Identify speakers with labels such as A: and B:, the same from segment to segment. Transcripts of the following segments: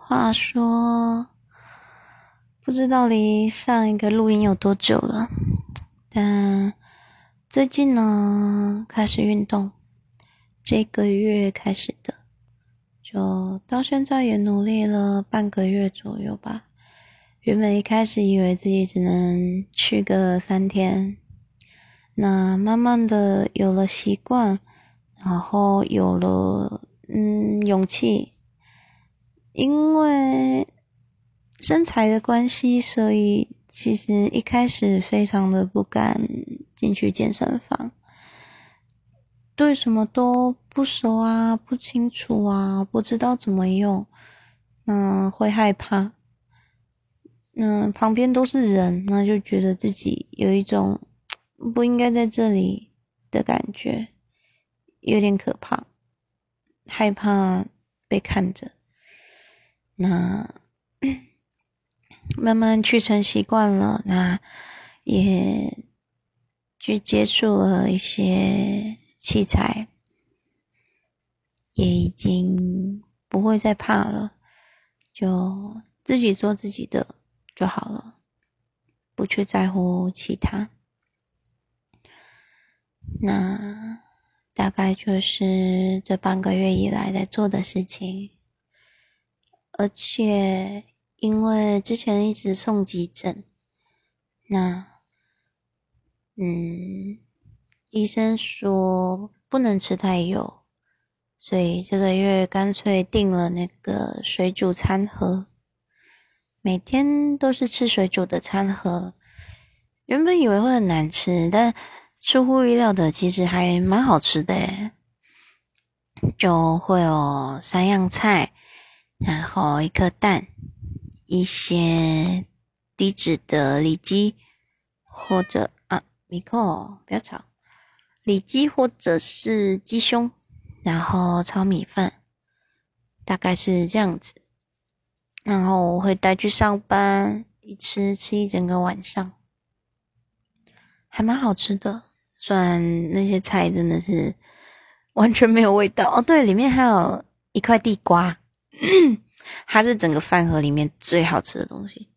A: 话说，不知道离上一个录音有多久了，但最近呢开始运动，这个月开始的，就到现在也努力了半个月左右吧。原本一开始以为自己只能去个三天，那慢慢的有了习惯，然后有了嗯勇气，因为身材的关系，所以其实一开始非常的不敢进去健身房，对什么都不熟啊，不清楚啊，不知道怎么用，嗯，会害怕。嗯，旁边都是人，那就觉得自己有一种不应该在这里的感觉，有点可怕，害怕被看着。那 慢慢去成习惯了，那也去接触了一些器材，也已经不会再怕了，就自己做自己的。就好了，不去在乎其他。那大概就是这半个月以来在做的事情。而且因为之前一直送急诊，那嗯，医生说不能吃太油，所以这个月干脆订了那个水煮餐盒。每天都是吃水煮的餐盒，原本以为会很难吃，但出乎意料的，其实还蛮好吃的诶。就会有三样菜，然后一颗蛋，一些低脂的里脊，或者啊，米克不要吵，里脊或者是鸡胸，然后炒米饭，大概是这样子。然后我会带去上班，一吃吃一整个晚上，还蛮好吃的。虽然那些菜真的是完全没有味道哦。对，里面还有一块地瓜，它是整个饭盒里面最好吃的东西，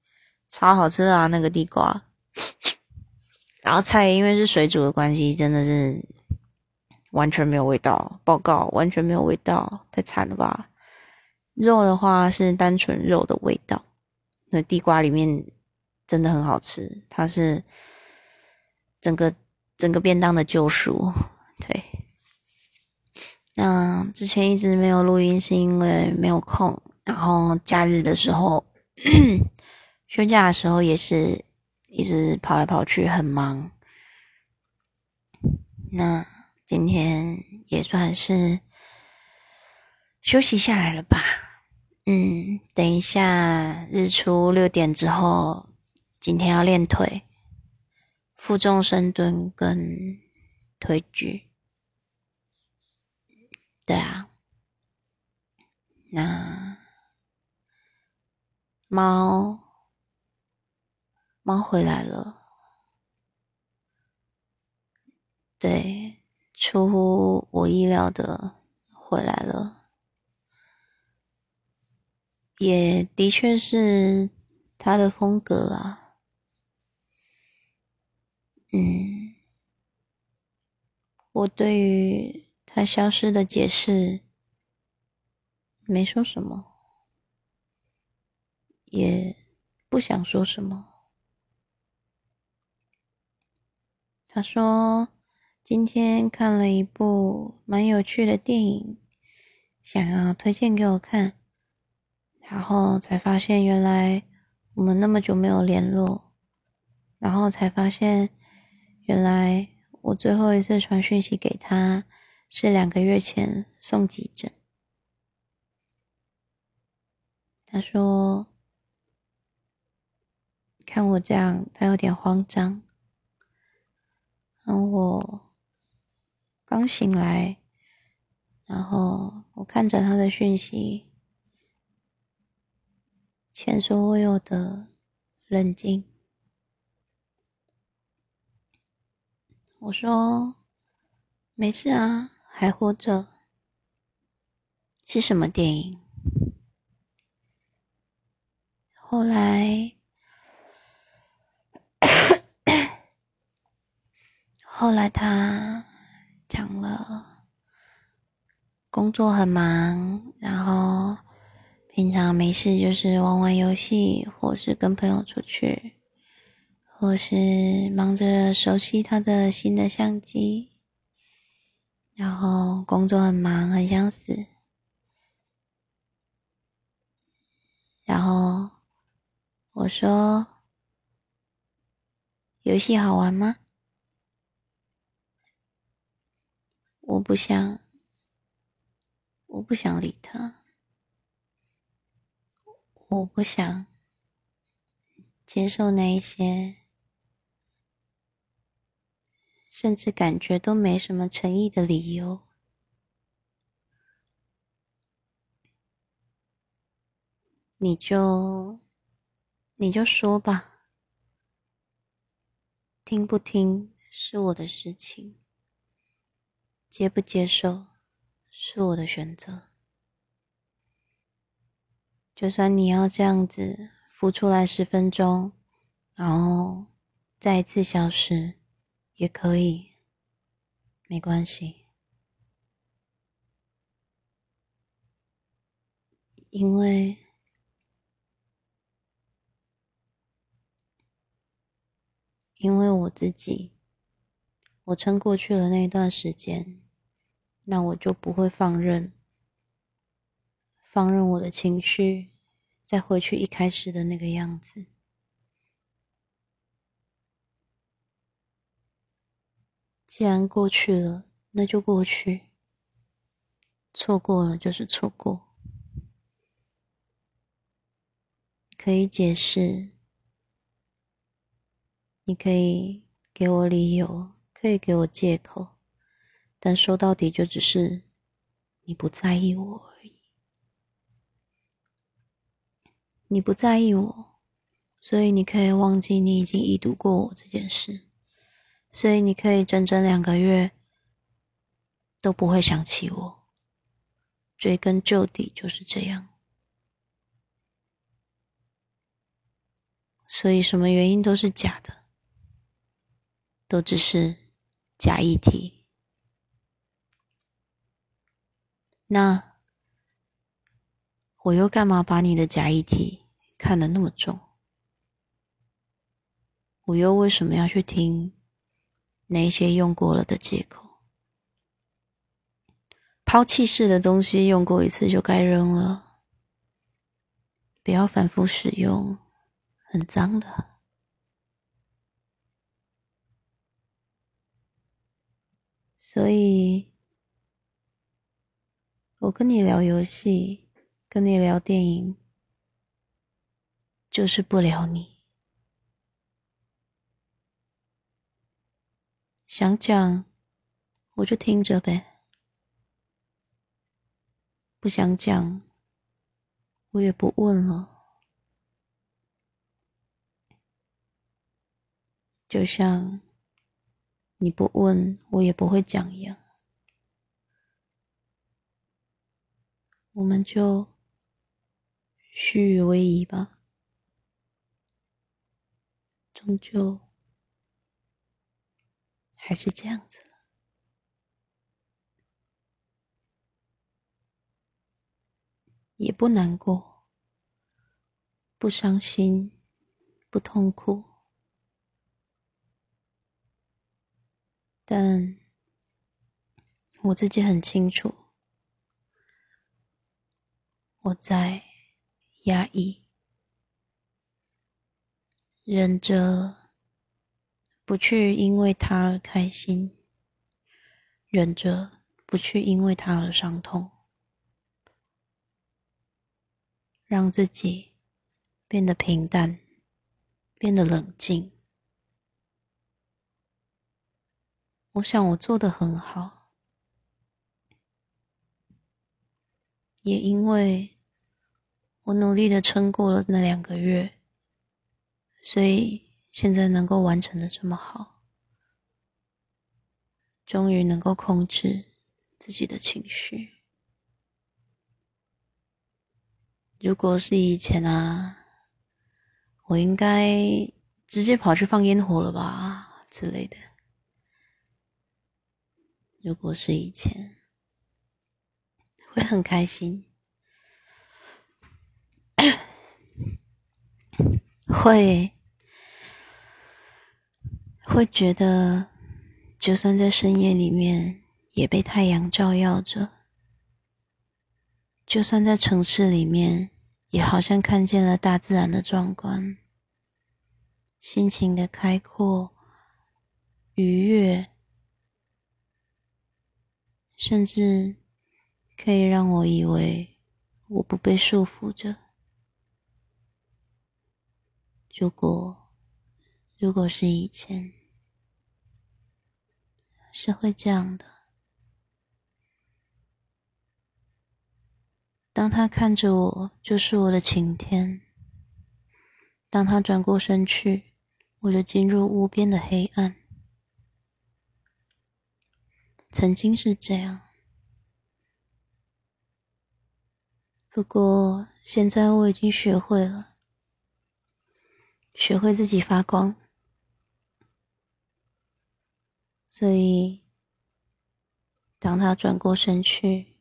A: 超好吃啊！那个地瓜。然后菜因为是水煮的关系，真的是完全没有味道。报告，完全没有味道，太惨了吧！肉的话是单纯肉的味道，那地瓜里面真的很好吃，它是整个整个便当的救赎。对，那之前一直没有录音是因为没有空，然后假日的时候，休假的时候也是一直跑来跑去，很忙。那今天也算是。休息下来了吧？嗯，等一下日出六点之后，今天要练腿，负重深蹲跟推举。对啊，那猫猫回来了，对，出乎我意料的回来了。也的确是他的风格啊，嗯，我对于他消失的解释没说什么，也不想说什么。他说今天看了一部蛮有趣的电影，想要推荐给我看。然后才发现，原来我们那么久没有联络。然后才发现，原来我最后一次传讯息给他是两个月前送急诊。他说：“看我这样，他有点慌张。”然后我刚醒来，然后我看着他的讯息。前所未有的冷静。我说：“没事啊，还活着。”是什么电影？后来，后来他讲了，工作很忙，然后平常没事就是玩玩游戏，或是跟朋友出去，或是忙着熟悉他的新的相机，然后工作很忙，很想死，然后。我说：“游戏好玩吗？”我不想，我不想理他，我不想接受那一些，甚至感觉都没什么诚意的理由。你就。你就说吧，听不听是我的事情，接不接受是我的选择。就算你要这样子浮出来十分钟，然后再一次消失，也可以，没关系，因为。因为我自己，我撑过去了那一段时间，那我就不会放任，放任我的情绪再回去一开始的那个样子。既然过去了，那就过去，错过了就是错过，可以解释。你可以给我理由，可以给我借口，但说到底就只是你不在意我而已。你不在意我，所以你可以忘记你已经已读过我这件事，所以你可以整整两个月都不会想起我。追根究底就是这样，所以什么原因都是假的。都只是假议题，那我又干嘛把你的假议题看得那么重？我又为什么要去听那些用过了的借口？抛弃式的东西用过一次就该扔了，不要反复使用，很脏的。所以，我跟你聊游戏，跟你聊电影，就是不聊你。想讲，我就听着呗；不想讲，我也不问了。就像。你不问我也不会讲一样，我们就虚与委蛇吧，终究还是这样子，也不难过，不伤心，不痛苦。但我自己很清楚，我在压抑，忍着不去因为他而开心，忍着不去因为他而伤痛，让自己变得平淡，变得冷静。我想我做的很好，也因为我努力的撑过了那两个月，所以现在能够完成的这么好，终于能够控制自己的情绪。如果是以前啊，我应该直接跑去放烟火了吧之类的。如果是以前，会很开心，会会觉得，就算在深夜里面也被太阳照耀着，就算在城市里面。也好像看见了大自然的壮观，心情的开阔、愉悦，甚至可以让我以为我不被束缚着。如果，如果是以前，是会这样的。当他看着我，就是我的晴天；当他转过身去，我就进入无边的黑暗。曾经是这样，不过现在我已经学会了，学会自己发光。所以，当他转过身去。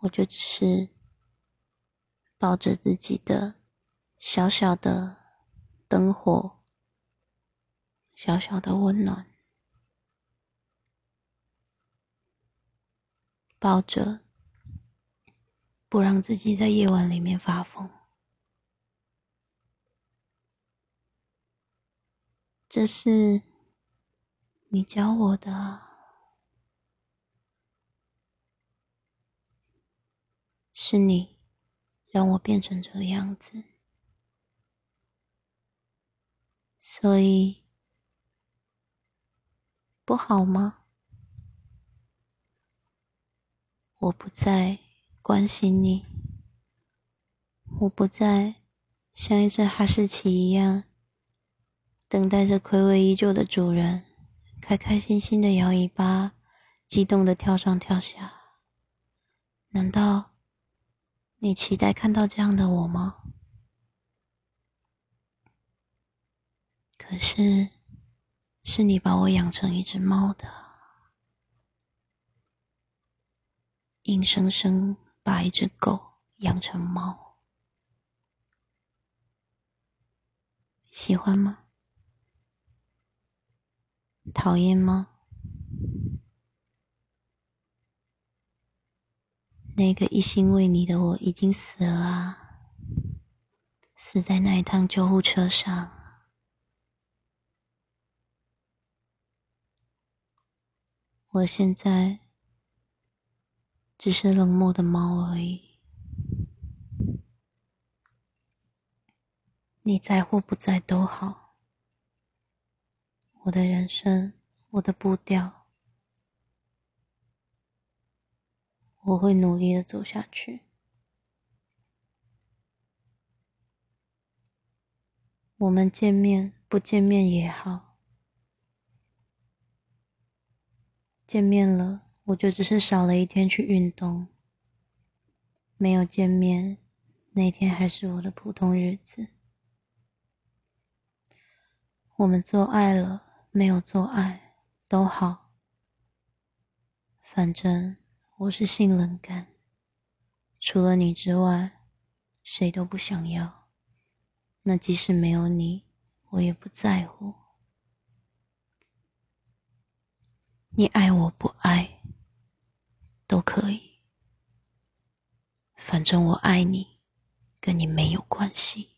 A: 我就只是抱着自己的小小的灯火，小小的温暖，抱着不让自己在夜晚里面发疯。这是你教我的。是你让我变成这个样子，所以不好吗？我不再关心你，我不再像一只哈士奇一样，等待着暌违已久的主人，开开心心的摇尾巴，激动的跳上跳下。难道？你期待看到这样的我吗？可是，是你把我养成一只猫的，硬生生把一只狗养成猫，喜欢吗？讨厌吗？那个一心为你的我已经死了，死在那一趟救护车上。我现在只是冷漠的猫而已。你在或不在都好，我的人生，我的步调。我会努力的走下去。我们见面不见面也好，见面了我就只是少了一天去运动；没有见面，那天还是我的普通日子。我们做爱了，没有做爱都好，反正。我是性冷感，除了你之外，谁都不想要。那即使没有你，我也不在乎。你爱我不爱，都可以。反正我爱你，跟你没有关系。